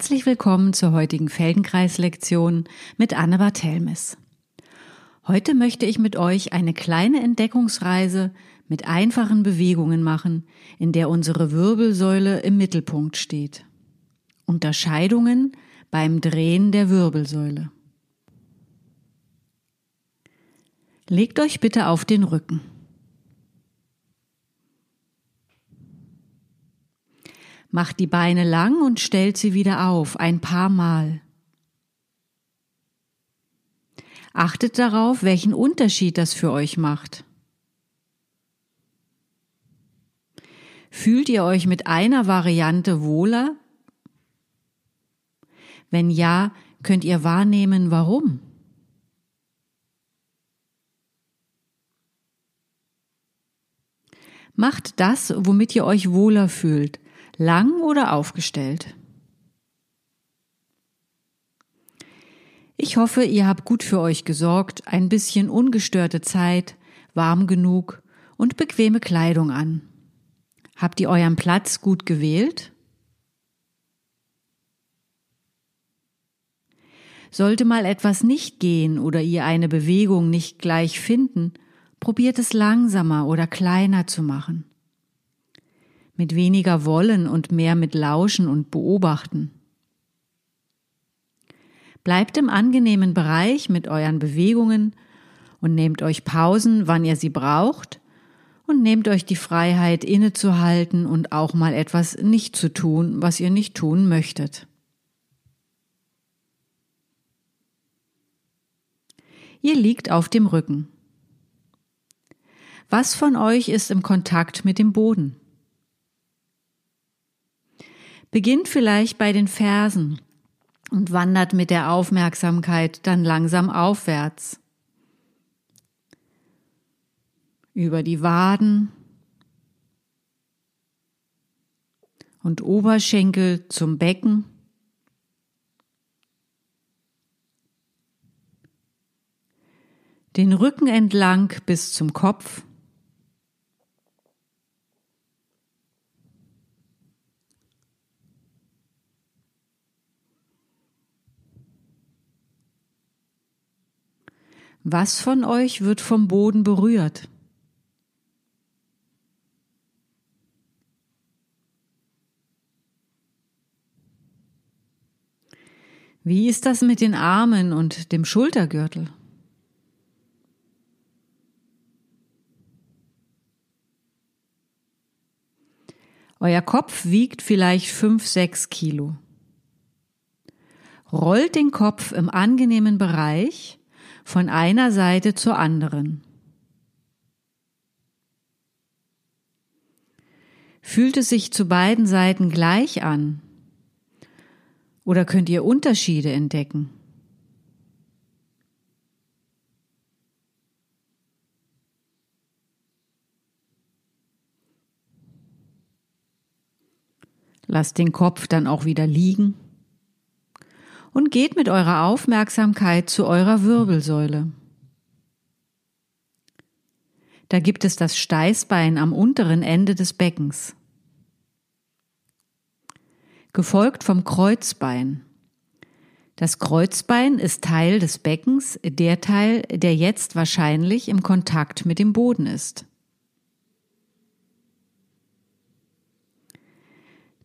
Herzlich willkommen zur heutigen Feldenkreis-Lektion mit Anne Barthelmes. Heute möchte ich mit euch eine kleine Entdeckungsreise mit einfachen Bewegungen machen, in der unsere Wirbelsäule im Mittelpunkt steht. Unterscheidungen beim Drehen der Wirbelsäule. Legt euch bitte auf den Rücken. Macht die Beine lang und stellt sie wieder auf, ein paar Mal. Achtet darauf, welchen Unterschied das für euch macht. Fühlt ihr euch mit einer Variante wohler? Wenn ja, könnt ihr wahrnehmen, warum. Macht das, womit ihr euch wohler fühlt, lang oder aufgestellt. Ich hoffe, ihr habt gut für euch gesorgt, ein bisschen ungestörte Zeit, warm genug und bequeme Kleidung an. Habt ihr euren Platz gut gewählt? Sollte mal etwas nicht gehen oder ihr eine Bewegung nicht gleich finden, probiert es langsamer oder kleiner zu machen mit weniger Wollen und mehr mit Lauschen und Beobachten. Bleibt im angenehmen Bereich mit euren Bewegungen und nehmt euch Pausen, wann ihr sie braucht, und nehmt euch die Freiheit innezuhalten und auch mal etwas nicht zu tun, was ihr nicht tun möchtet. Ihr liegt auf dem Rücken. Was von euch ist im Kontakt mit dem Boden? Beginnt vielleicht bei den Fersen und wandert mit der Aufmerksamkeit dann langsam aufwärts. Über die Waden und Oberschenkel zum Becken. Den Rücken entlang bis zum Kopf. Was von euch wird vom Boden berührt? Wie ist das mit den Armen und dem Schultergürtel? Euer Kopf wiegt vielleicht fünf, sechs Kilo. Rollt den Kopf im angenehmen Bereich von einer Seite zur anderen. Fühlt es sich zu beiden Seiten gleich an? Oder könnt ihr Unterschiede entdecken? Lasst den Kopf dann auch wieder liegen und geht mit eurer Aufmerksamkeit zu eurer Wirbelsäule. Da gibt es das Steißbein am unteren Ende des Beckens, gefolgt vom Kreuzbein. Das Kreuzbein ist Teil des Beckens, der Teil, der jetzt wahrscheinlich im Kontakt mit dem Boden ist.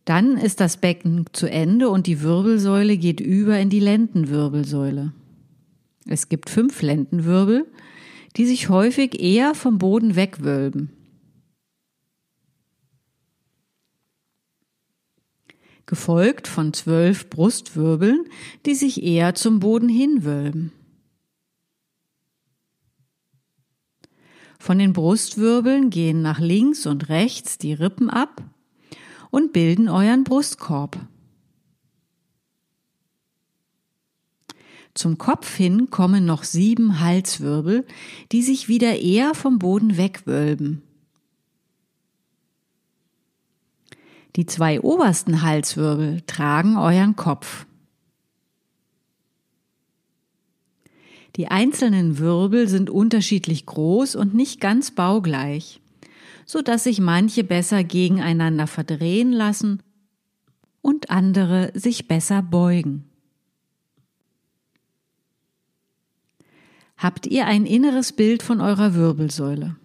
Dann ist das Becken zu Ende und die Wirbelsäule geht über in die Lendenwirbelsäule. Es gibt fünf Lendenwirbel, die sich häufig eher vom Boden wegwölben. Gefolgt von zwölf Brustwirbeln, die sich eher zum Boden hinwölben. Von den Brustwirbeln gehen nach links und rechts die Rippen ab und bilden euren Brustkorb. Zum Kopf hin kommen noch sieben Halswirbel, die sich wieder eher vom Boden wegwölben. Die zwei obersten Halswirbel tragen euren Kopf. Die einzelnen Wirbel sind unterschiedlich groß und nicht ganz baugleich so dass sich manche besser gegeneinander verdrehen lassen und andere sich besser beugen. Habt ihr ein inneres Bild von eurer Wirbelsäule?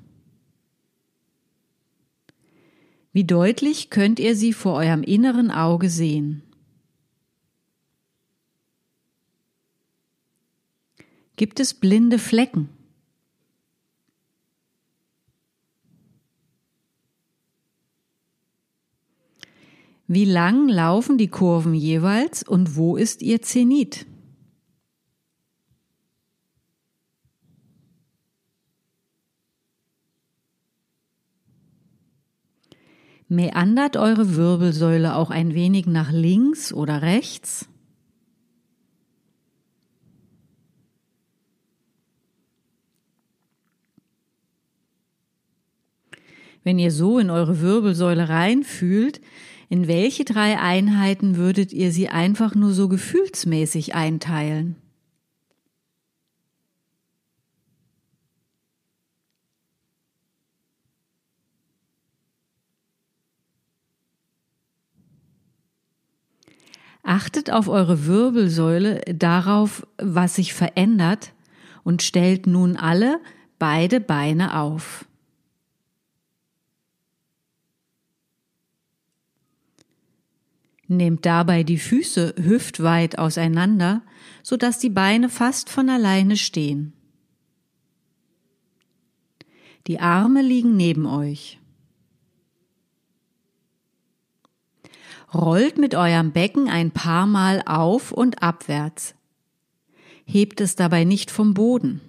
Wie deutlich könnt ihr sie vor eurem inneren Auge sehen? Gibt es blinde Flecken? Wie lang laufen die Kurven jeweils und wo ist ihr Zenit? Meandert eure Wirbelsäule auch ein wenig nach links oder rechts? Wenn ihr so in eure Wirbelsäule reinfühlt, in welche drei Einheiten würdet ihr sie einfach nur so gefühlsmäßig einteilen? Achtet auf eure Wirbelsäule, darauf, was sich verändert und stellt nun alle beide Beine auf. Nehmt dabei die Füße hüftweit auseinander, so dass die Beine fast von alleine stehen. Die Arme liegen neben euch. Rollt mit eurem Becken ein paar Mal auf und abwärts. Hebt es dabei nicht vom Boden.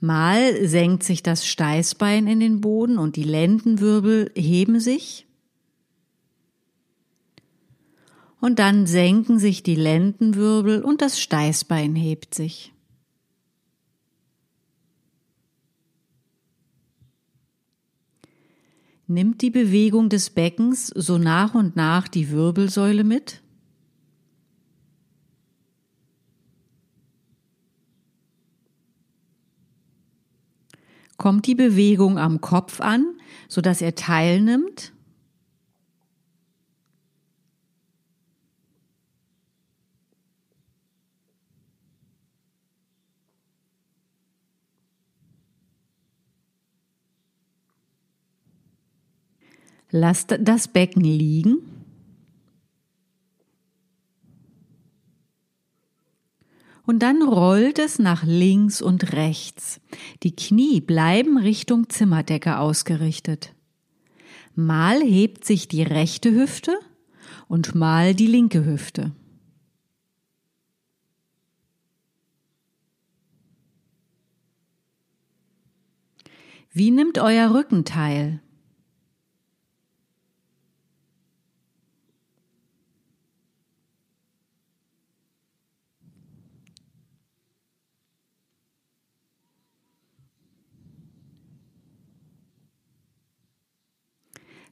Mal senkt sich das Steißbein in den Boden und die Lendenwirbel heben sich. Und dann senken sich die Lendenwirbel und das Steißbein hebt sich. Nimmt die Bewegung des Beckens so nach und nach die Wirbelsäule mit? Kommt die Bewegung am Kopf an, so dass er teilnimmt? Lasst das Becken liegen. Und dann rollt es nach links und rechts. Die Knie bleiben Richtung Zimmerdecke ausgerichtet. Mal hebt sich die rechte Hüfte und mal die linke Hüfte. Wie nimmt euer Rücken teil?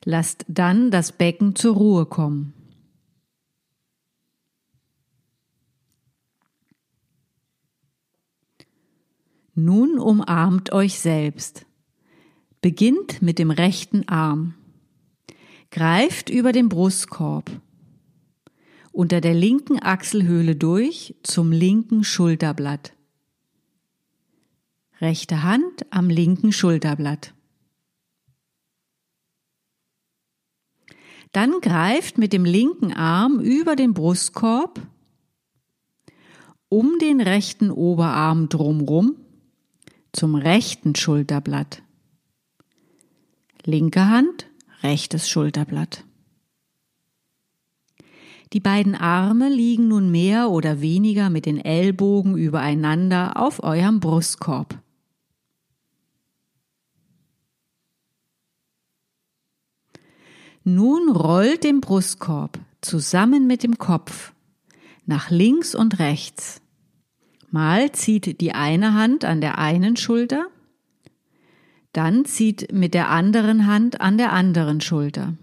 Lasst dann das Becken zur Ruhe kommen. Nun umarmt euch selbst. Beginnt mit dem rechten Arm. Greift über den Brustkorb. Unter der linken Achselhöhle durch zum linken Schulterblatt. Rechte Hand am linken Schulterblatt. Dann greift mit dem linken Arm über den Brustkorb, um den rechten Oberarm drumrum zum rechten Schulterblatt. Linke Hand, rechtes Schulterblatt. Die beiden Arme liegen nun mehr oder weniger mit den Ellbogen übereinander auf eurem Brustkorb. Nun rollt den Brustkorb zusammen mit dem Kopf nach links und rechts. Mal zieht die eine Hand an der einen Schulter, dann zieht mit der anderen Hand an der anderen Schulter.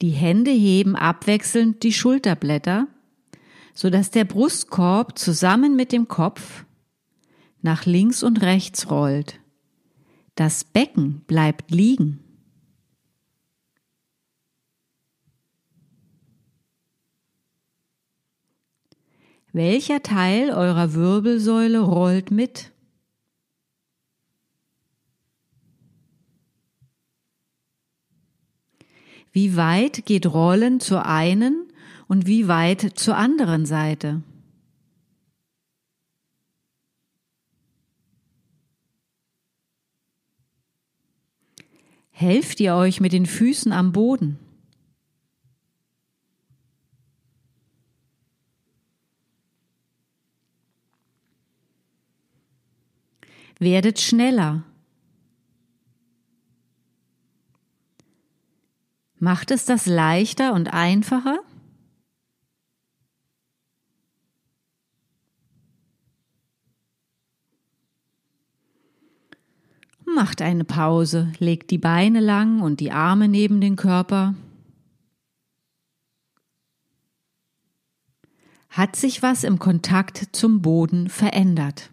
Die Hände heben abwechselnd die Schulterblätter, so dass der Brustkorb zusammen mit dem Kopf nach links und rechts rollt. Das Becken bleibt liegen. Welcher Teil eurer Wirbelsäule rollt mit? Wie weit geht Rollen zur einen und wie weit zur anderen Seite? Helft ihr euch mit den Füßen am Boden? Werdet schneller. Macht es das leichter und einfacher? Macht eine Pause, legt die Beine lang und die Arme neben den Körper. Hat sich was im Kontakt zum Boden verändert?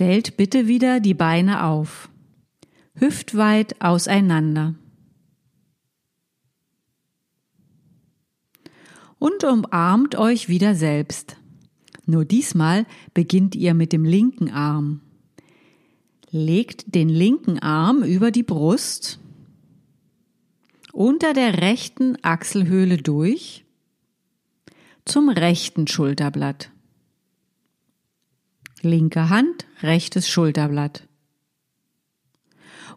Stellt bitte wieder die Beine auf, hüftweit auseinander. Und umarmt euch wieder selbst. Nur diesmal beginnt ihr mit dem linken Arm. Legt den linken Arm über die Brust, unter der rechten Achselhöhle durch, zum rechten Schulterblatt. Linke Hand, rechtes Schulterblatt.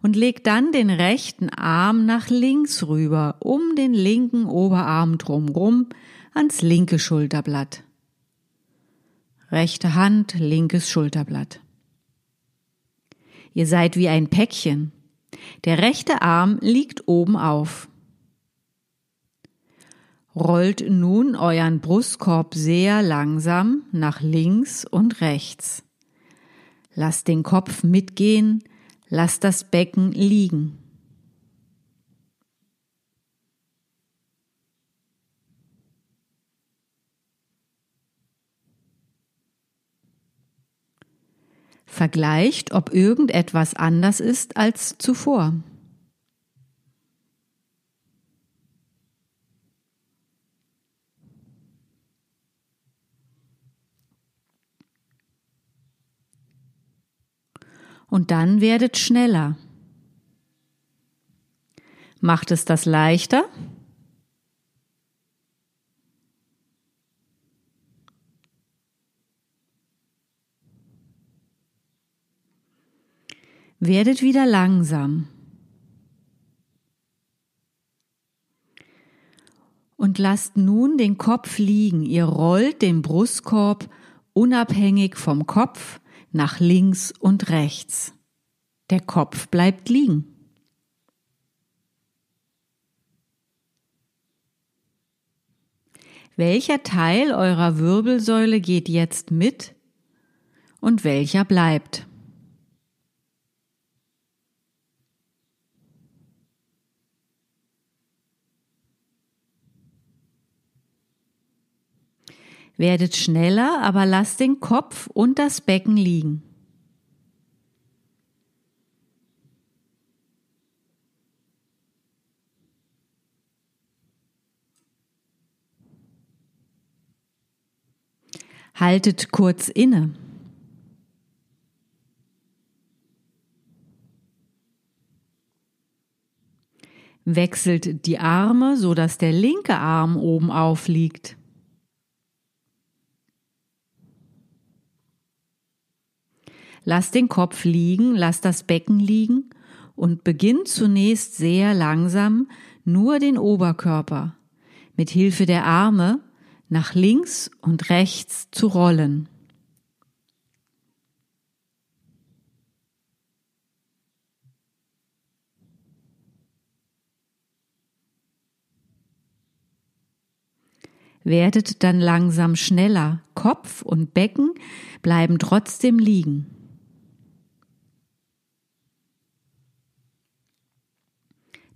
Und leg dann den rechten Arm nach links rüber, um den linken Oberarm drumrum ans linke Schulterblatt. Rechte Hand, linkes Schulterblatt. Ihr seid wie ein Päckchen. Der rechte Arm liegt oben auf. Rollt nun euren Brustkorb sehr langsam nach links und rechts. Lasst den Kopf mitgehen, lasst das Becken liegen. Vergleicht, ob irgendetwas anders ist als zuvor. Und dann werdet schneller. Macht es das leichter? Werdet wieder langsam. Und lasst nun den Kopf liegen. Ihr rollt den Brustkorb unabhängig vom Kopf nach links und rechts. Der Kopf bleibt liegen. Welcher Teil eurer Wirbelsäule geht jetzt mit und welcher bleibt? Werdet schneller, aber lasst den Kopf und das Becken liegen. Haltet kurz inne. Wechselt die Arme, so dass der linke Arm oben aufliegt. Lass den Kopf liegen, lass das Becken liegen und beginn zunächst sehr langsam nur den Oberkörper mit Hilfe der Arme nach links und rechts zu rollen. werdet dann langsam schneller. Kopf und Becken bleiben trotzdem liegen.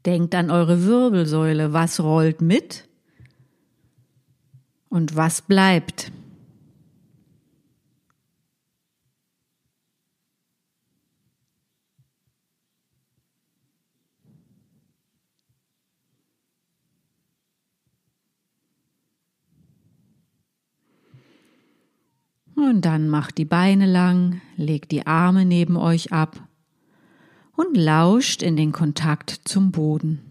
Denkt an eure Wirbelsäule. Was rollt mit? Und was bleibt? Und dann macht die Beine lang, legt die Arme neben euch ab und lauscht in den Kontakt zum Boden.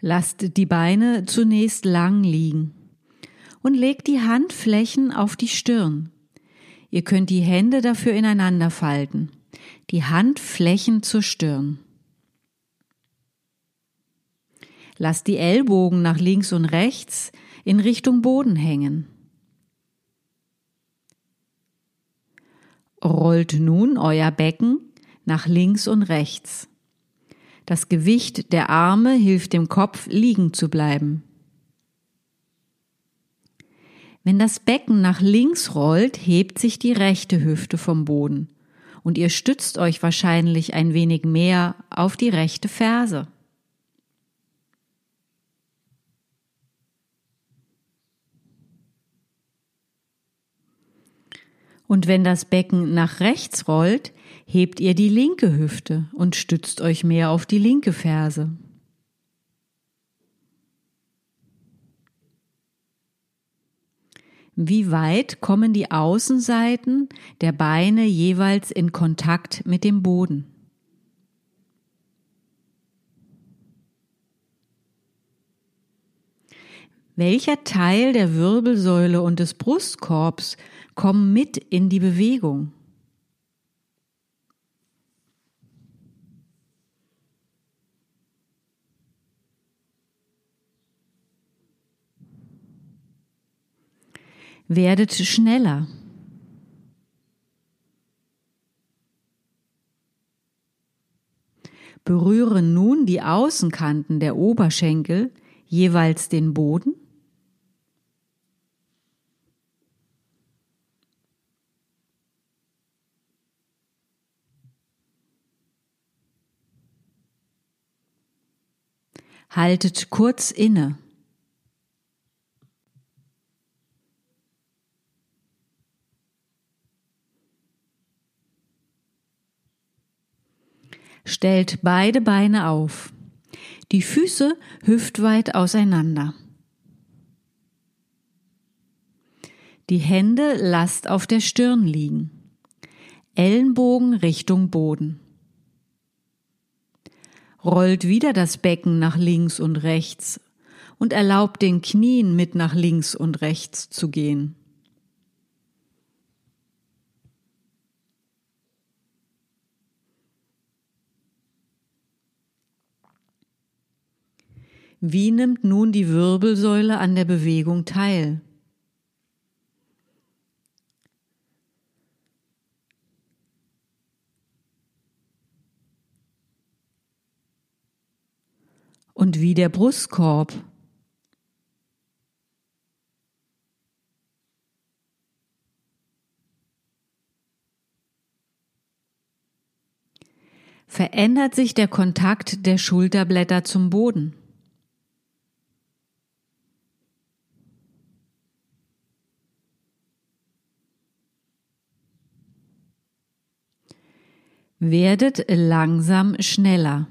Lasst die Beine zunächst lang liegen und legt die Handflächen auf die Stirn. Ihr könnt die Hände dafür ineinander falten. Die Handflächen zur Stirn. Lasst die Ellbogen nach links und rechts in Richtung Boden hängen. Rollt nun euer Becken nach links und rechts. Das Gewicht der Arme hilft dem Kopf liegen zu bleiben. Wenn das Becken nach links rollt, hebt sich die rechte Hüfte vom Boden und ihr stützt euch wahrscheinlich ein wenig mehr auf die rechte Ferse. Und wenn das Becken nach rechts rollt, hebt ihr die linke Hüfte und stützt euch mehr auf die linke Ferse. Wie weit kommen die Außenseiten der Beine jeweils in Kontakt mit dem Boden? Welcher Teil der Wirbelsäule und des Brustkorbs kommen mit in die Bewegung? Werdet schneller. Berühre nun die Außenkanten der Oberschenkel jeweils den Boden. Haltet kurz inne. Stellt beide Beine auf. Die Füße hüftweit auseinander. Die Hände lasst auf der Stirn liegen. Ellenbogen Richtung Boden. Rollt wieder das Becken nach links und rechts und erlaubt den Knien mit nach links und rechts zu gehen. Wie nimmt nun die Wirbelsäule an der Bewegung teil? Und wie der Brustkorb. Verändert sich der Kontakt der Schulterblätter zum Boden? Werdet langsam schneller.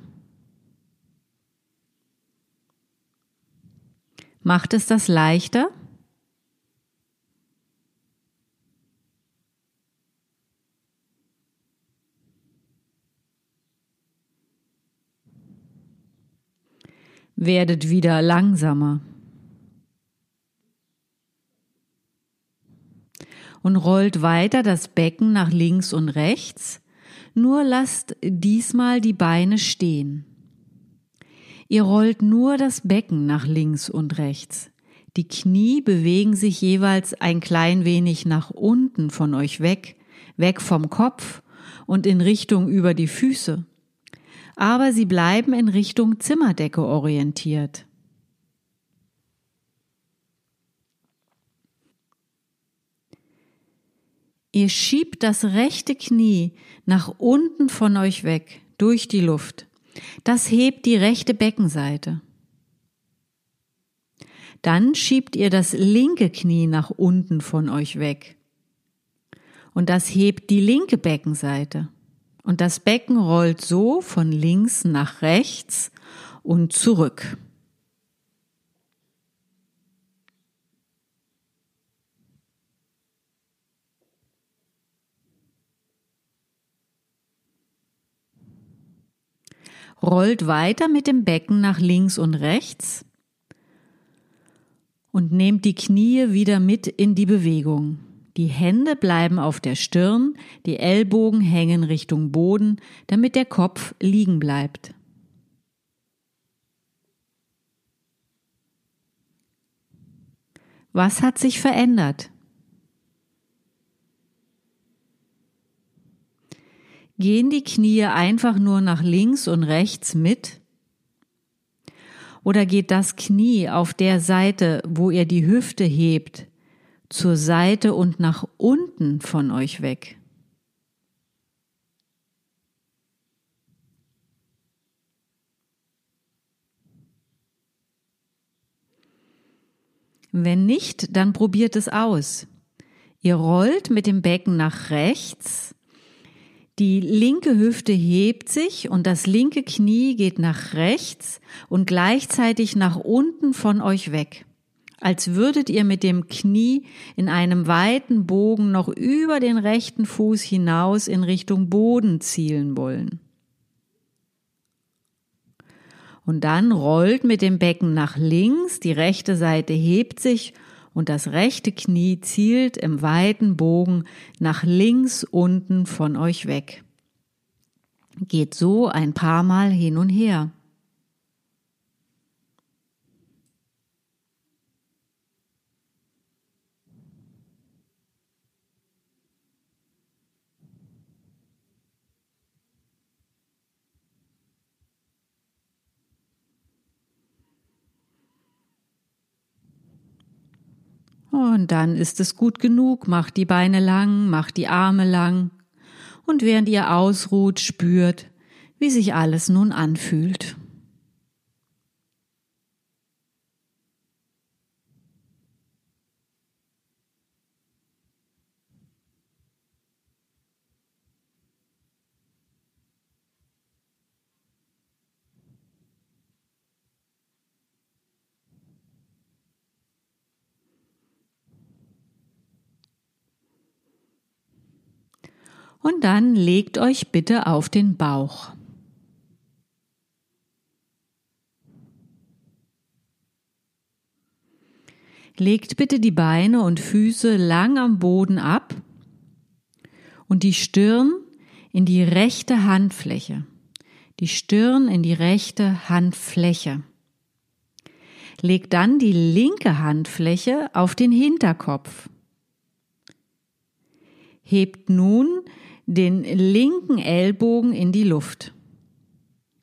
Macht es das leichter? Werdet wieder langsamer. Und rollt weiter das Becken nach links und rechts, nur lasst diesmal die Beine stehen. Ihr rollt nur das Becken nach links und rechts. Die Knie bewegen sich jeweils ein klein wenig nach unten von euch weg, weg vom Kopf und in Richtung über die Füße. Aber sie bleiben in Richtung Zimmerdecke orientiert. Ihr schiebt das rechte Knie nach unten von euch weg, durch die Luft. Das hebt die rechte Beckenseite. Dann schiebt ihr das linke Knie nach unten von euch weg. Und das hebt die linke Beckenseite. Und das Becken rollt so von links nach rechts und zurück. Rollt weiter mit dem Becken nach links und rechts und nehmt die Knie wieder mit in die Bewegung. Die Hände bleiben auf der Stirn, die Ellbogen hängen Richtung Boden, damit der Kopf liegen bleibt. Was hat sich verändert? Gehen die Knie einfach nur nach links und rechts mit? Oder geht das Knie auf der Seite, wo ihr die Hüfte hebt, zur Seite und nach unten von euch weg? Wenn nicht, dann probiert es aus. Ihr rollt mit dem Becken nach rechts die linke Hüfte hebt sich und das linke Knie geht nach rechts und gleichzeitig nach unten von euch weg, als würdet ihr mit dem Knie in einem weiten Bogen noch über den rechten Fuß hinaus in Richtung Boden zielen wollen. Und dann rollt mit dem Becken nach links, die rechte Seite hebt sich und das rechte Knie zielt im weiten Bogen nach links unten von euch weg. Geht so ein paar Mal hin und her. Und dann ist es gut genug. Macht die Beine lang, macht die Arme lang. Und während ihr ausruht, spürt, wie sich alles nun anfühlt. Und dann legt euch bitte auf den Bauch. Legt bitte die Beine und Füße lang am Boden ab und die Stirn in die rechte Handfläche. Die Stirn in die rechte Handfläche. Legt dann die linke Handfläche auf den Hinterkopf. Hebt nun den linken Ellbogen in die Luft,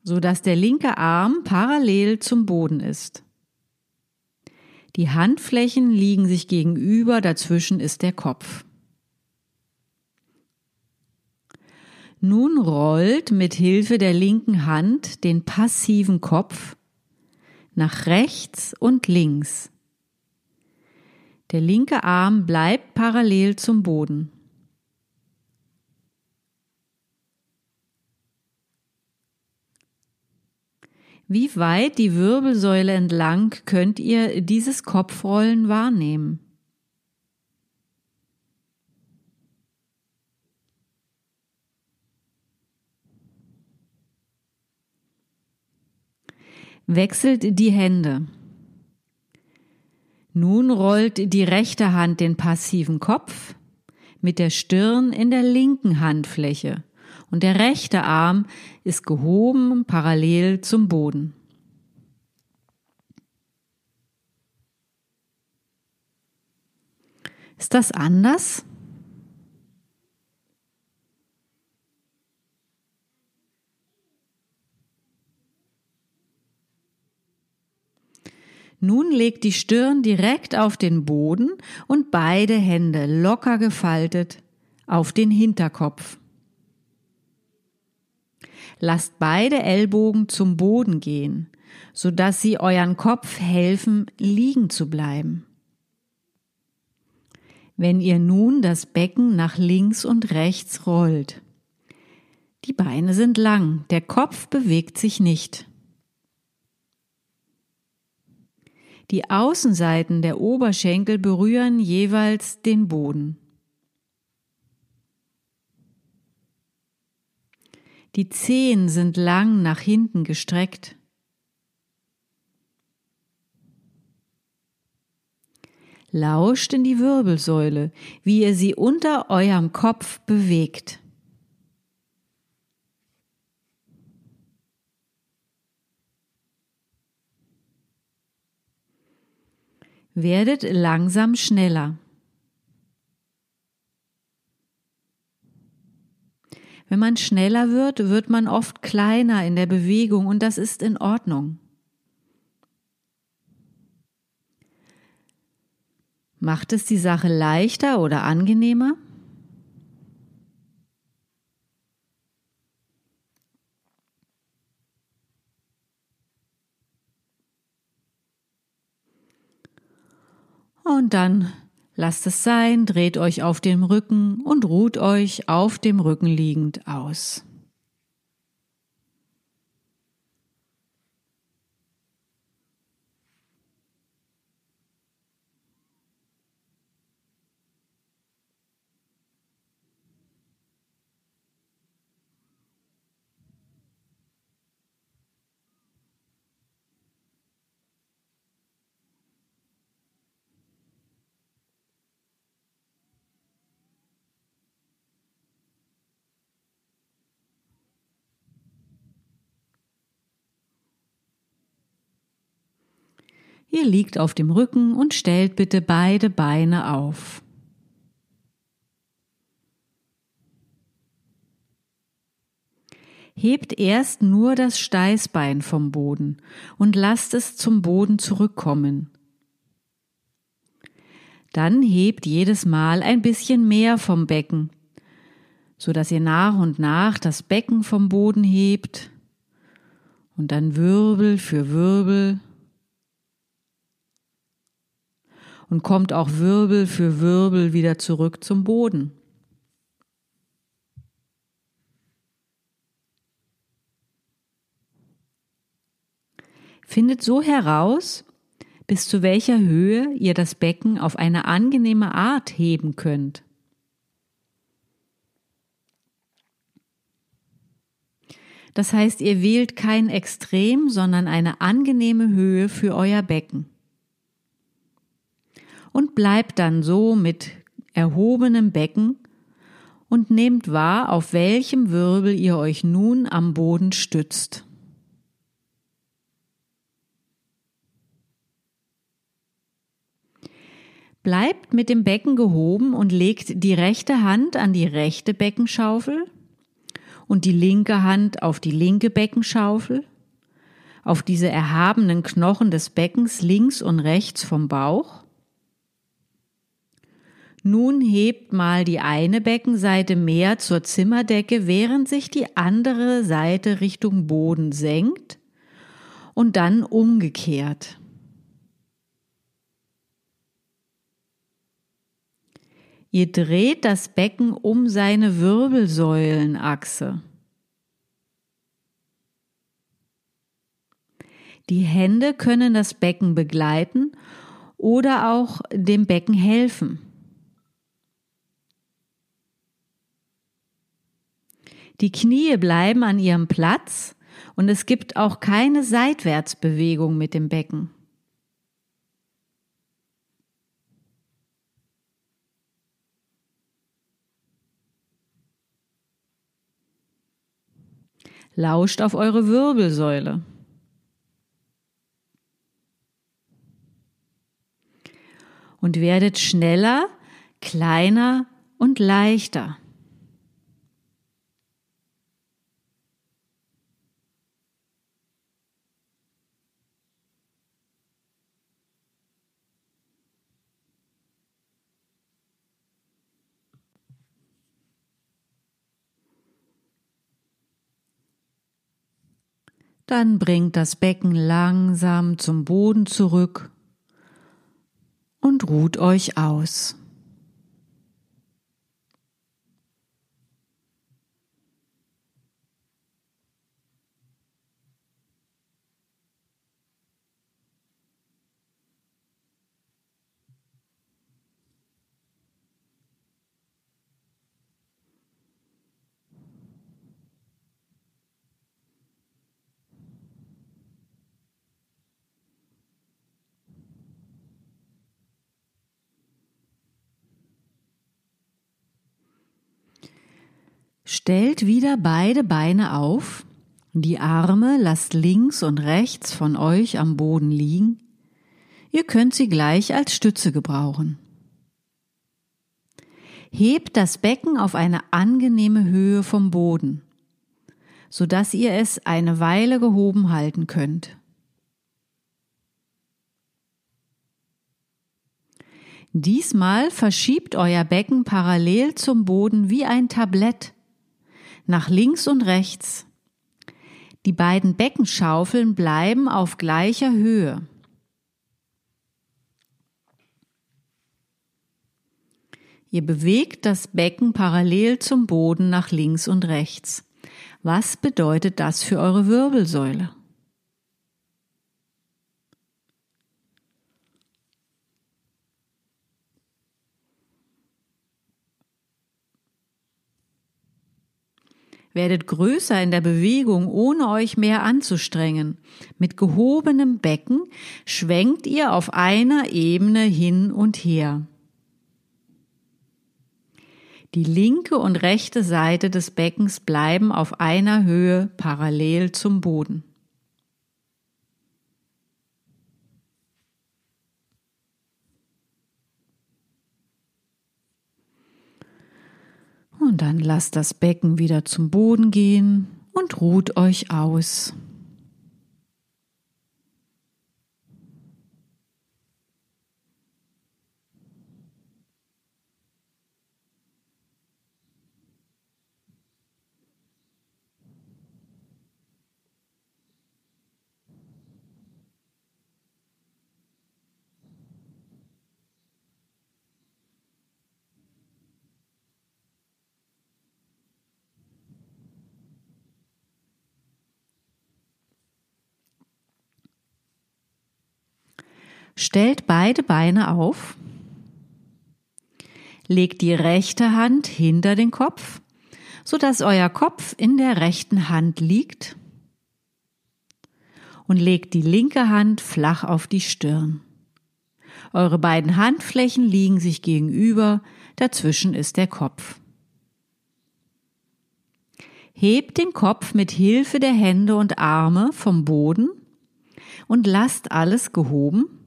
so dass der linke Arm parallel zum Boden ist. Die Handflächen liegen sich gegenüber, dazwischen ist der Kopf. Nun rollt mit Hilfe der linken Hand den passiven Kopf nach rechts und links. Der linke Arm bleibt parallel zum Boden. Wie weit die Wirbelsäule entlang könnt ihr dieses Kopfrollen wahrnehmen? Wechselt die Hände. Nun rollt die rechte Hand den passiven Kopf mit der Stirn in der linken Handfläche und der rechte Arm ist gehoben parallel zum Boden. Ist das anders? Nun legt die Stirn direkt auf den Boden und beide Hände locker gefaltet auf den Hinterkopf. Lasst beide Ellbogen zum Boden gehen, so dass sie euren Kopf helfen, liegen zu bleiben. Wenn ihr nun das Becken nach links und rechts rollt. Die Beine sind lang, der Kopf bewegt sich nicht. Die Außenseiten der Oberschenkel berühren jeweils den Boden. Die Zehen sind lang nach hinten gestreckt. Lauscht in die Wirbelsäule, wie ihr sie unter eurem Kopf bewegt. Werdet langsam schneller. Wenn man schneller wird, wird man oft kleiner in der Bewegung und das ist in Ordnung. Macht es die Sache leichter oder angenehmer? Und dann lasst es sein, dreht euch auf dem Rücken und ruht euch auf dem Rücken liegend aus. Ihr liegt auf dem Rücken und stellt bitte beide Beine auf. Hebt erst nur das Steißbein vom Boden und lasst es zum Boden zurückkommen. Dann hebt jedes Mal ein bisschen mehr vom Becken, so dass ihr nach und nach das Becken vom Boden hebt und dann Wirbel für Wirbel und kommt auch Wirbel für Wirbel wieder zurück zum Boden. Findet so heraus, bis zu welcher Höhe ihr das Becken auf eine angenehme Art heben könnt. Das heißt, ihr wählt kein Extrem, sondern eine angenehme Höhe für euer Becken und bleibt dann so mit erhobenem Becken und nehmt wahr, auf welchem Wirbel ihr euch nun am Boden stützt. Bleibt mit dem Becken gehoben und legt die rechte Hand an die rechte Beckenschaufel und die linke Hand auf die linke Beckenschaufel, auf diese erhabenen Knochen des Beckens links und rechts vom Bauch nun hebt mal die eine Beckenseite mehr zur Zimmerdecke, während sich die andere Seite Richtung Boden senkt und dann umgekehrt. Ihr dreht das Becken um seine Wirbelsäulenachse. Die Hände können das Becken begleiten oder auch dem Becken helfen. Die Knie bleiben an ihrem Platz und es gibt auch keine Seitwärtsbewegung mit dem Becken. Lauscht auf eure Wirbelsäule. Und werdet schneller, kleiner und leichter. Dann bringt das Becken langsam zum Boden zurück und ruht euch aus. Stellt wieder beide Beine auf, die Arme lasst links und rechts von euch am Boden liegen. Ihr könnt sie gleich als Stütze gebrauchen. Hebt das Becken auf eine angenehme Höhe vom Boden, sodass ihr es eine Weile gehoben halten könnt. Diesmal verschiebt euer Becken parallel zum Boden wie ein Tablett nach links und rechts. Die beiden Beckenschaufeln bleiben auf gleicher Höhe. Ihr bewegt das Becken parallel zum Boden nach links und rechts. Was bedeutet das für eure Wirbelsäule? Werdet größer in der Bewegung, ohne euch mehr anzustrengen. Mit gehobenem Becken schwenkt ihr auf einer Ebene hin und her. Die linke und rechte Seite des Beckens bleiben auf einer Höhe parallel zum Boden. Und dann lasst das Becken wieder zum Boden gehen und ruht euch aus. Stellt beide Beine auf, legt die rechte Hand hinter den Kopf, so dass euer Kopf in der rechten Hand liegt und legt die linke Hand flach auf die Stirn. Eure beiden Handflächen liegen sich gegenüber, dazwischen ist der Kopf. Hebt den Kopf mit Hilfe der Hände und Arme vom Boden und lasst alles gehoben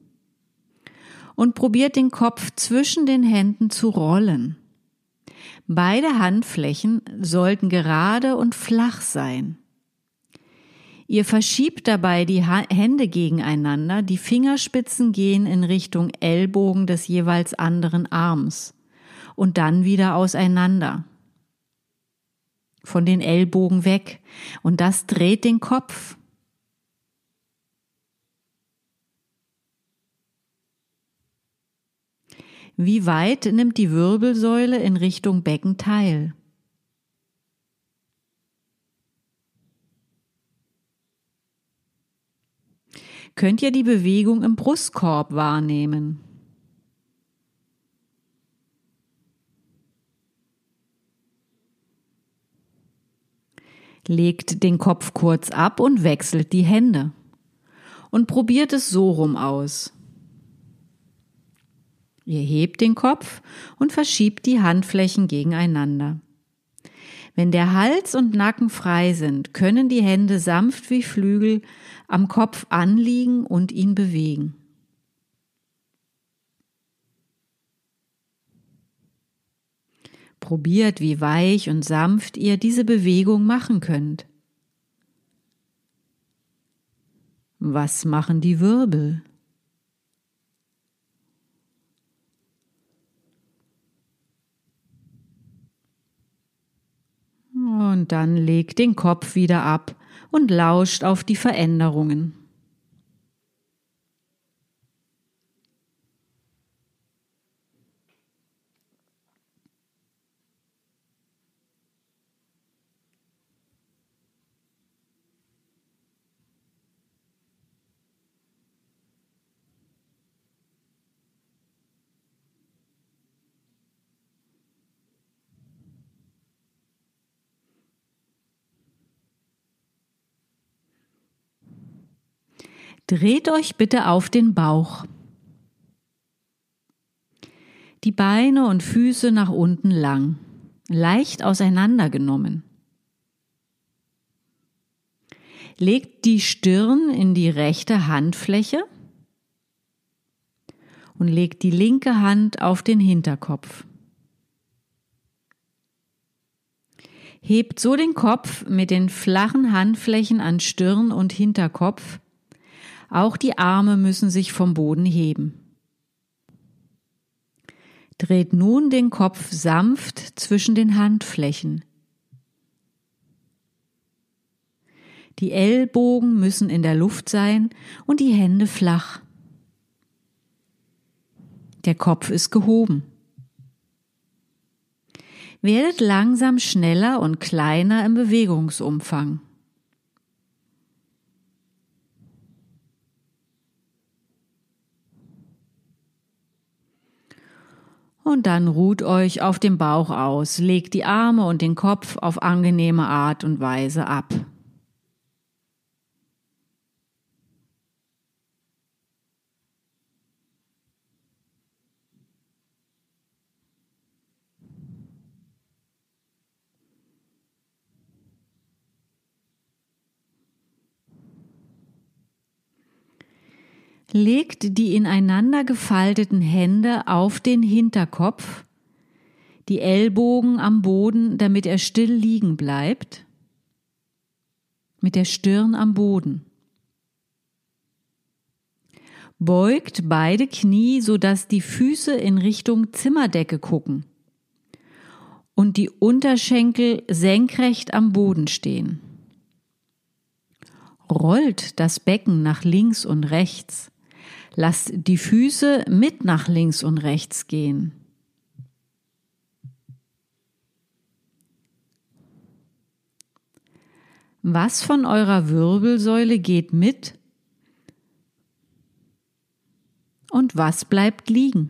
und probiert den Kopf zwischen den Händen zu rollen. Beide Handflächen sollten gerade und flach sein. Ihr verschiebt dabei die Hände gegeneinander, die Fingerspitzen gehen in Richtung Ellbogen des jeweils anderen Arms und dann wieder auseinander. Von den Ellbogen weg und das dreht den Kopf. Wie weit nimmt die Wirbelsäule in Richtung Becken teil? Könnt ihr die Bewegung im Brustkorb wahrnehmen? Legt den Kopf kurz ab und wechselt die Hände. Und probiert es so rum aus. Ihr hebt den Kopf und verschiebt die Handflächen gegeneinander. Wenn der Hals und Nacken frei sind, können die Hände sanft wie Flügel am Kopf anliegen und ihn bewegen. Probiert, wie weich und sanft ihr diese Bewegung machen könnt. Was machen die Wirbel? Und dann legt den Kopf wieder ab und lauscht auf die Veränderungen. Dreht euch bitte auf den Bauch. Die Beine und Füße nach unten lang, leicht auseinandergenommen. Legt die Stirn in die rechte Handfläche und legt die linke Hand auf den Hinterkopf. Hebt so den Kopf mit den flachen Handflächen an Stirn und Hinterkopf auch die Arme müssen sich vom Boden heben. Dreht nun den Kopf sanft zwischen den Handflächen. Die Ellbogen müssen in der Luft sein und die Hände flach. Der Kopf ist gehoben. Werdet langsam schneller und kleiner im Bewegungsumfang. Und dann ruht euch auf dem Bauch aus, legt die Arme und den Kopf auf angenehme Art und Weise ab. Legt die ineinander gefalteten Hände auf den Hinterkopf, die Ellbogen am Boden, damit er still liegen bleibt, mit der Stirn am Boden. Beugt beide Knie, sodass die Füße in Richtung Zimmerdecke gucken und die Unterschenkel senkrecht am Boden stehen. Rollt das Becken nach links und rechts Lasst die Füße mit nach links und rechts gehen. Was von eurer Wirbelsäule geht mit und was bleibt liegen?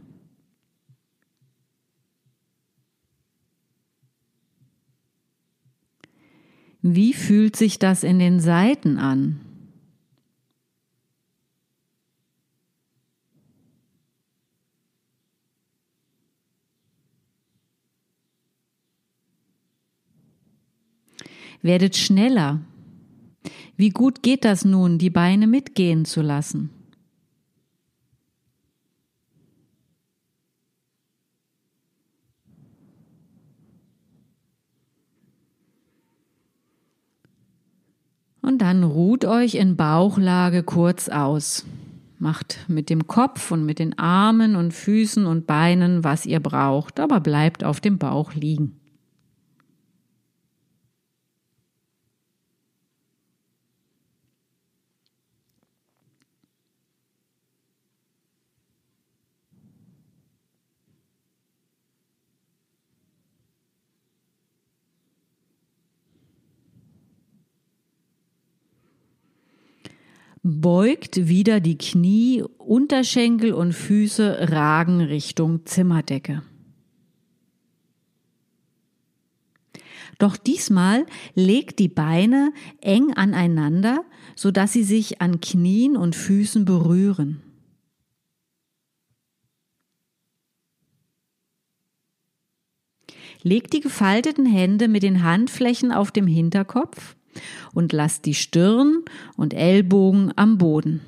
Wie fühlt sich das in den Seiten an? Werdet schneller. Wie gut geht das nun, die Beine mitgehen zu lassen? Und dann ruht euch in Bauchlage kurz aus. Macht mit dem Kopf und mit den Armen und Füßen und Beinen, was ihr braucht, aber bleibt auf dem Bauch liegen. Beugt wieder die Knie, Unterschenkel und Füße ragen Richtung Zimmerdecke. Doch diesmal legt die Beine eng aneinander, sodass sie sich an Knien und Füßen berühren. Legt die gefalteten Hände mit den Handflächen auf dem Hinterkopf und lasst die Stirn und Ellbogen am Boden.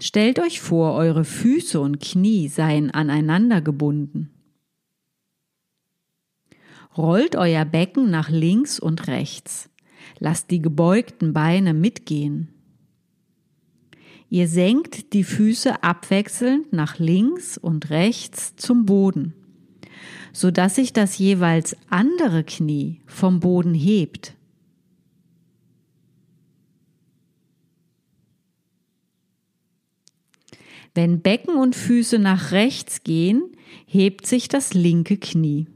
Stellt euch vor, eure Füße und Knie seien aneinander gebunden. Rollt euer Becken nach links und rechts. Lasst die gebeugten Beine mitgehen. Ihr senkt die Füße abwechselnd nach links und rechts zum Boden, sodass sich das jeweils andere Knie vom Boden hebt. Wenn Becken und Füße nach rechts gehen, hebt sich das linke Knie.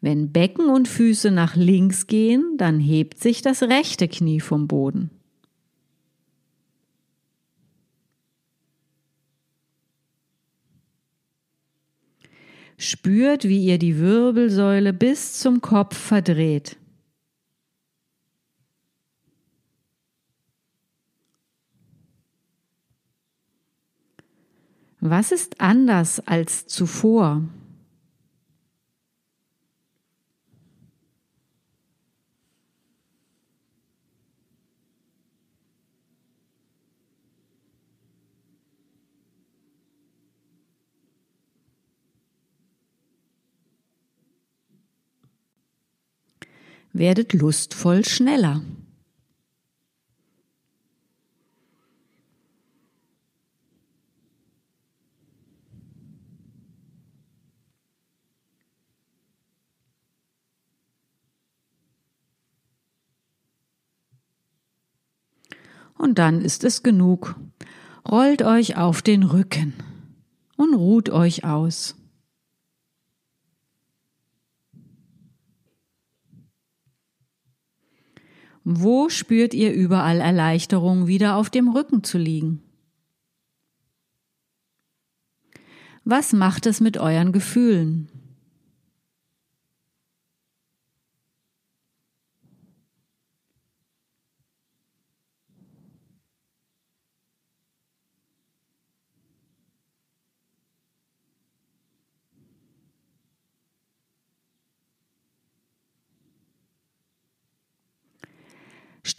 Wenn Becken und Füße nach links gehen, dann hebt sich das rechte Knie vom Boden. Spürt, wie ihr die Wirbelsäule bis zum Kopf verdreht. Was ist anders als zuvor? Werdet lustvoll schneller. Und dann ist es genug. Rollt euch auf den Rücken und ruht euch aus. Wo spürt ihr überall Erleichterung, wieder auf dem Rücken zu liegen? Was macht es mit euren Gefühlen?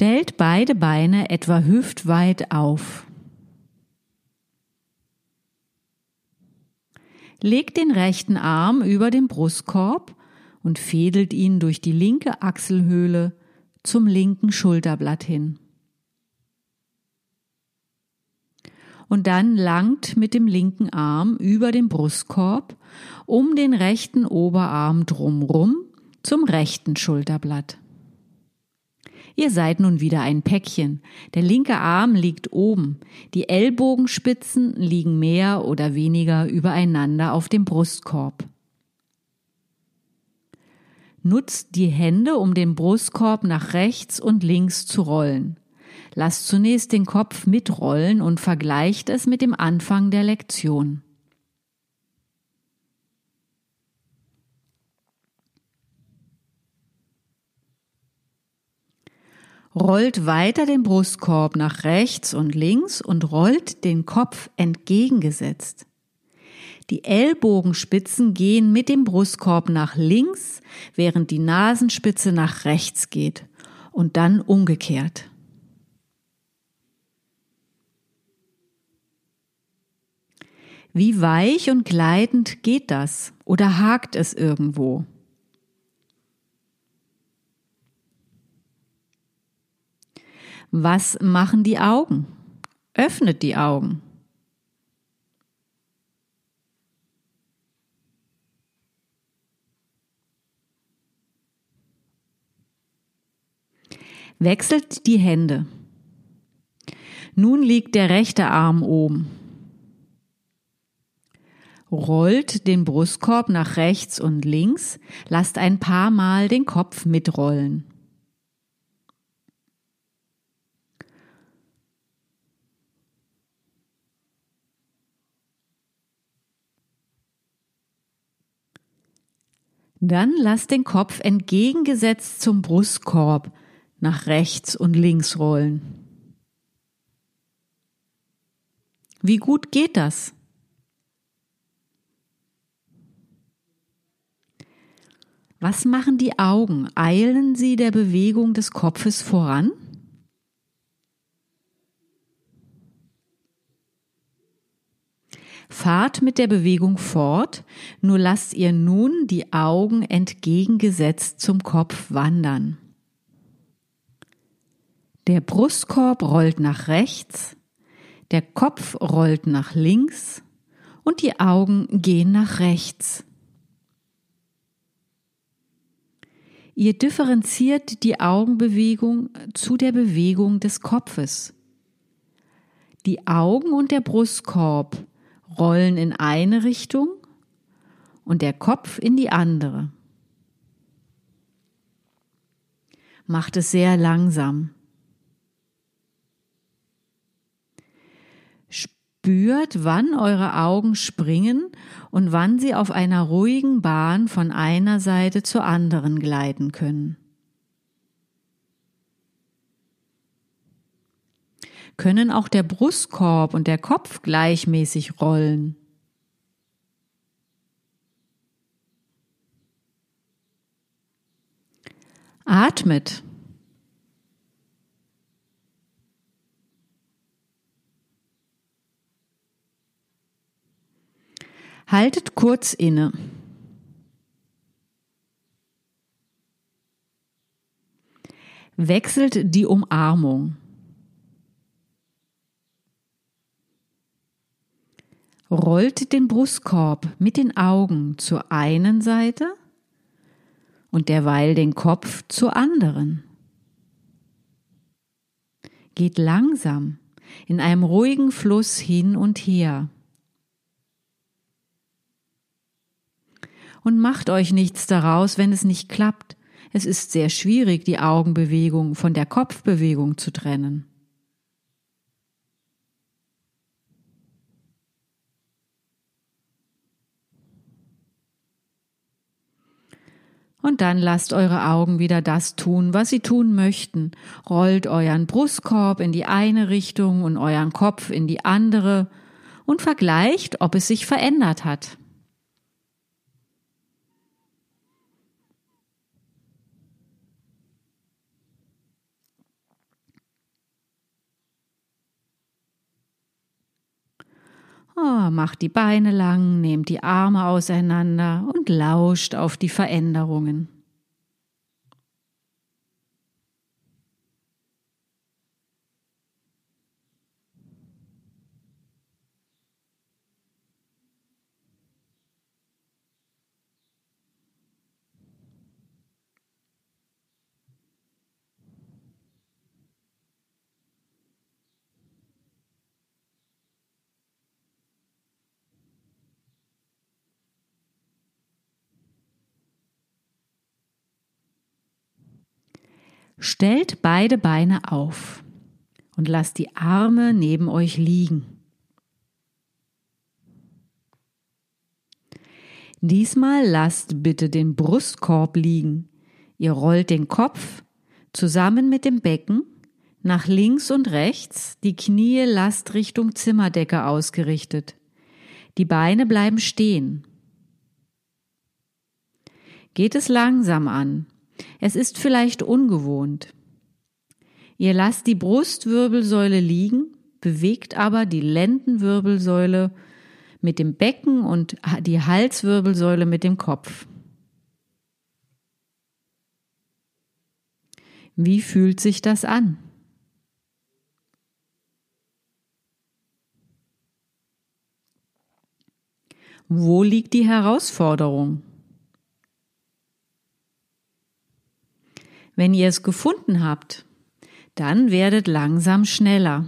Stellt beide Beine etwa hüftweit auf. Legt den rechten Arm über den Brustkorb und fädelt ihn durch die linke Achselhöhle zum linken Schulterblatt hin. Und dann langt mit dem linken Arm über den Brustkorb um den rechten Oberarm drumrum zum rechten Schulterblatt. Ihr seid nun wieder ein Päckchen. Der linke Arm liegt oben, die Ellbogenspitzen liegen mehr oder weniger übereinander auf dem Brustkorb. Nutzt die Hände, um den Brustkorb nach rechts und links zu rollen. Lasst zunächst den Kopf mitrollen und vergleicht es mit dem Anfang der Lektion. Rollt weiter den Brustkorb nach rechts und links und rollt den Kopf entgegengesetzt. Die Ellbogenspitzen gehen mit dem Brustkorb nach links, während die Nasenspitze nach rechts geht und dann umgekehrt. Wie weich und gleitend geht das oder hakt es irgendwo? Was machen die Augen? Öffnet die Augen. Wechselt die Hände. Nun liegt der rechte Arm oben. Rollt den Brustkorb nach rechts und links, lasst ein paar Mal den Kopf mitrollen. Dann lass den Kopf entgegengesetzt zum Brustkorb nach rechts und links rollen. Wie gut geht das? Was machen die Augen? Eilen sie der Bewegung des Kopfes voran? Fahrt mit der Bewegung fort, nur lasst ihr nun die Augen entgegengesetzt zum Kopf wandern. Der Brustkorb rollt nach rechts, der Kopf rollt nach links und die Augen gehen nach rechts. Ihr differenziert die Augenbewegung zu der Bewegung des Kopfes. Die Augen und der Brustkorb rollen in eine Richtung und der Kopf in die andere. Macht es sehr langsam. Spürt, wann eure Augen springen und wann sie auf einer ruhigen Bahn von einer Seite zur anderen gleiten können. Können auch der Brustkorb und der Kopf gleichmäßig rollen. Atmet. Haltet kurz inne. Wechselt die Umarmung. Rollt den Brustkorb mit den Augen zur einen Seite und derweil den Kopf zur anderen. Geht langsam in einem ruhigen Fluss hin und her. Und macht euch nichts daraus, wenn es nicht klappt. Es ist sehr schwierig, die Augenbewegung von der Kopfbewegung zu trennen. Und dann lasst eure Augen wieder das tun, was sie tun möchten. Rollt euren Brustkorb in die eine Richtung und euren Kopf in die andere und vergleicht, ob es sich verändert hat. Oh, macht die Beine lang, nehmt die Arme auseinander und lauscht auf die Veränderungen. Stellt beide Beine auf und lasst die Arme neben euch liegen. Diesmal lasst bitte den Brustkorb liegen. Ihr rollt den Kopf zusammen mit dem Becken nach links und rechts, die Knie lasst Richtung Zimmerdecke ausgerichtet. Die Beine bleiben stehen. Geht es langsam an. Es ist vielleicht ungewohnt. Ihr lasst die Brustwirbelsäule liegen, bewegt aber die Lendenwirbelsäule mit dem Becken und die Halswirbelsäule mit dem Kopf. Wie fühlt sich das an? Wo liegt die Herausforderung? Wenn ihr es gefunden habt, dann werdet langsam schneller.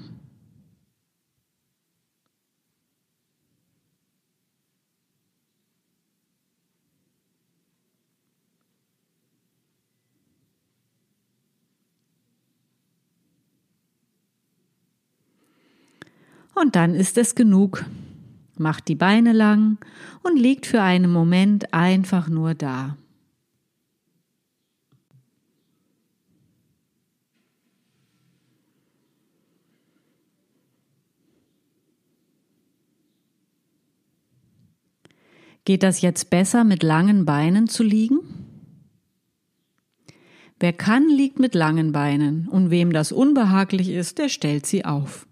Und dann ist es genug. Macht die Beine lang und liegt für einen Moment einfach nur da. Geht das jetzt besser, mit langen Beinen zu liegen? Wer kann, liegt mit langen Beinen, und wem das unbehaglich ist, der stellt sie auf.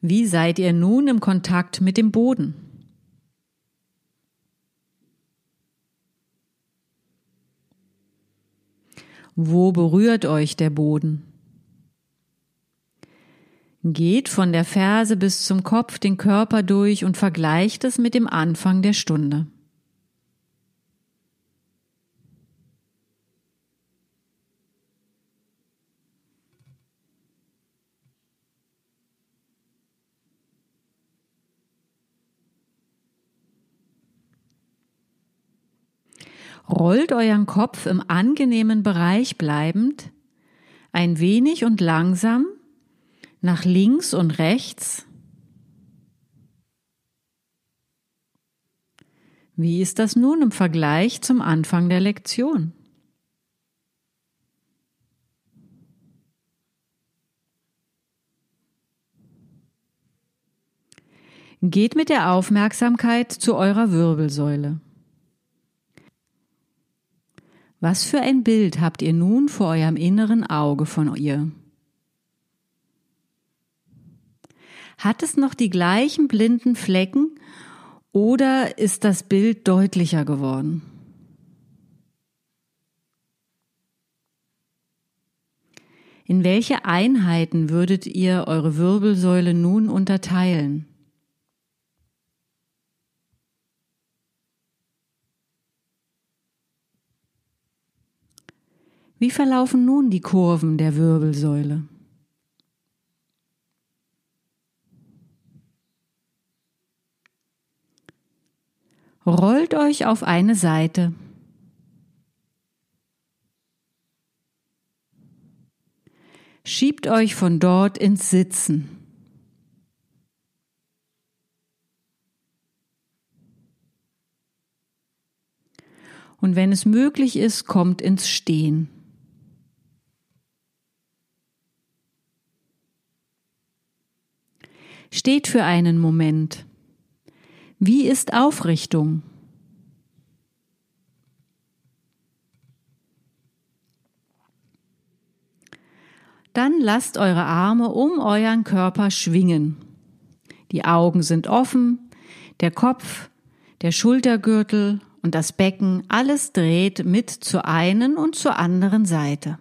Wie seid ihr nun im Kontakt mit dem Boden? Wo berührt euch der Boden? Geht von der Ferse bis zum Kopf den Körper durch und vergleicht es mit dem Anfang der Stunde. rollt euren Kopf im angenehmen Bereich bleibend, ein wenig und langsam nach links und rechts. Wie ist das nun im Vergleich zum Anfang der Lektion? Geht mit der Aufmerksamkeit zu eurer Wirbelsäule. Was für ein Bild habt ihr nun vor eurem inneren Auge von ihr? Hat es noch die gleichen blinden Flecken oder ist das Bild deutlicher geworden? In welche Einheiten würdet ihr eure Wirbelsäule nun unterteilen? Wie verlaufen nun die Kurven der Wirbelsäule? Rollt euch auf eine Seite. Schiebt euch von dort ins Sitzen. Und wenn es möglich ist, kommt ins Stehen. steht für einen Moment. Wie ist Aufrichtung? Dann lasst eure Arme um euren Körper schwingen. Die Augen sind offen, der Kopf, der Schultergürtel und das Becken, alles dreht mit zur einen und zur anderen Seite.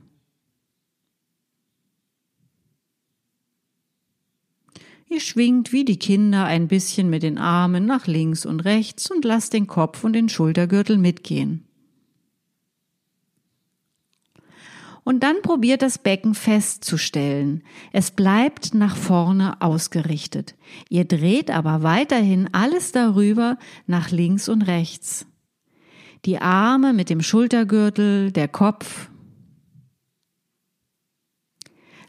Ihr schwingt wie die Kinder ein bisschen mit den Armen nach links und rechts und lasst den Kopf und den Schultergürtel mitgehen. Und dann probiert das Becken festzustellen. Es bleibt nach vorne ausgerichtet. Ihr dreht aber weiterhin alles darüber nach links und rechts. Die Arme mit dem Schultergürtel, der Kopf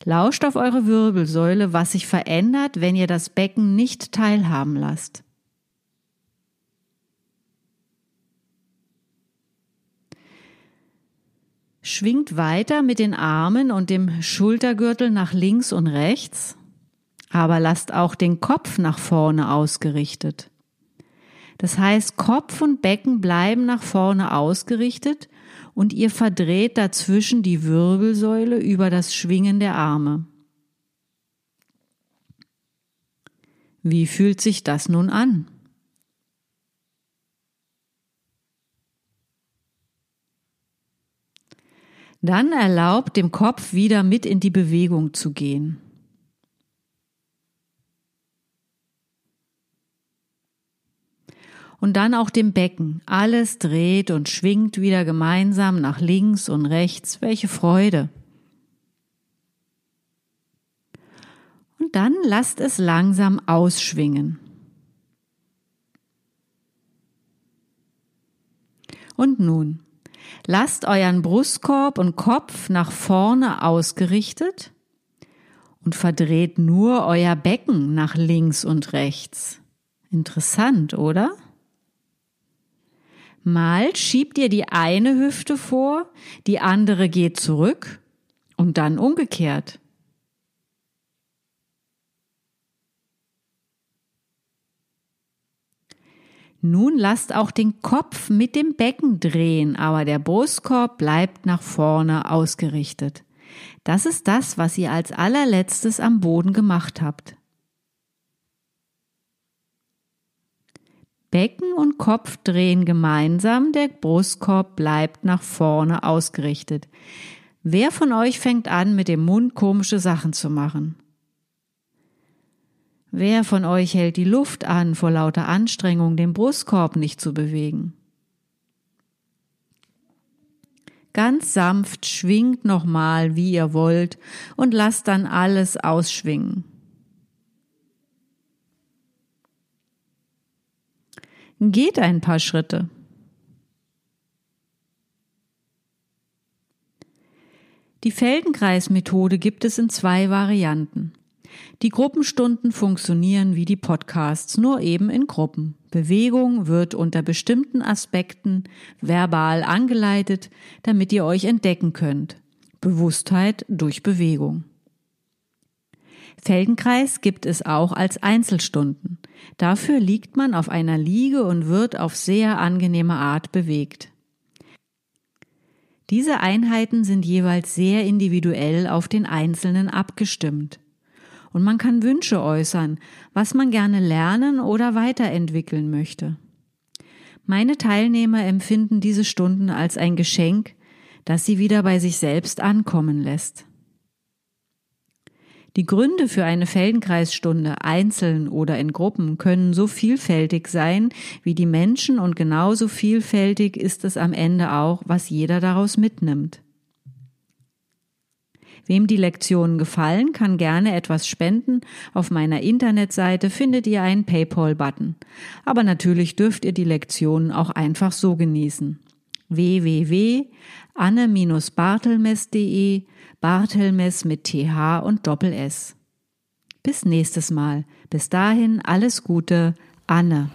Lauscht auf eure Wirbelsäule, was sich verändert, wenn ihr das Becken nicht teilhaben lasst. Schwingt weiter mit den Armen und dem Schultergürtel nach links und rechts, aber lasst auch den Kopf nach vorne ausgerichtet. Das heißt, Kopf und Becken bleiben nach vorne ausgerichtet und ihr verdreht dazwischen die Wirbelsäule über das Schwingen der Arme. Wie fühlt sich das nun an? Dann erlaubt dem Kopf wieder mit in die Bewegung zu gehen. Und dann auch dem Becken. Alles dreht und schwingt wieder gemeinsam nach links und rechts. Welche Freude. Und dann lasst es langsam ausschwingen. Und nun, lasst euren Brustkorb und Kopf nach vorne ausgerichtet und verdreht nur euer Becken nach links und rechts. Interessant, oder? Mal schiebt ihr die eine Hüfte vor, die andere geht zurück und dann umgekehrt. Nun lasst auch den Kopf mit dem Becken drehen, aber der Brustkorb bleibt nach vorne ausgerichtet. Das ist das, was ihr als allerletztes am Boden gemacht habt. Becken und Kopf drehen gemeinsam, der Brustkorb bleibt nach vorne ausgerichtet. Wer von euch fängt an, mit dem Mund komische Sachen zu machen? Wer von euch hält die Luft an, vor lauter Anstrengung den Brustkorb nicht zu bewegen? Ganz sanft schwingt nochmal, wie ihr wollt, und lasst dann alles ausschwingen. Geht ein paar Schritte. Die Feldenkreismethode gibt es in zwei Varianten. Die Gruppenstunden funktionieren wie die Podcasts, nur eben in Gruppen. Bewegung wird unter bestimmten Aspekten verbal angeleitet, damit ihr euch entdecken könnt. Bewusstheit durch Bewegung. Feldenkreis gibt es auch als Einzelstunden. Dafür liegt man auf einer Liege und wird auf sehr angenehme Art bewegt. Diese Einheiten sind jeweils sehr individuell auf den Einzelnen abgestimmt. Und man kann Wünsche äußern, was man gerne lernen oder weiterentwickeln möchte. Meine Teilnehmer empfinden diese Stunden als ein Geschenk, das sie wieder bei sich selbst ankommen lässt. Die Gründe für eine Feldenkreisstunde einzeln oder in Gruppen können so vielfältig sein wie die Menschen und genauso vielfältig ist es am Ende auch, was jeder daraus mitnimmt. Wem die Lektionen gefallen, kann gerne etwas spenden. Auf meiner Internetseite findet ihr einen PayPal-Button. Aber natürlich dürft ihr die Lektionen auch einfach so genießen. www.anne-bartelmes.de Bartelmes mit TH und Doppel S. Bis nächstes Mal. Bis dahin alles Gute, Anne.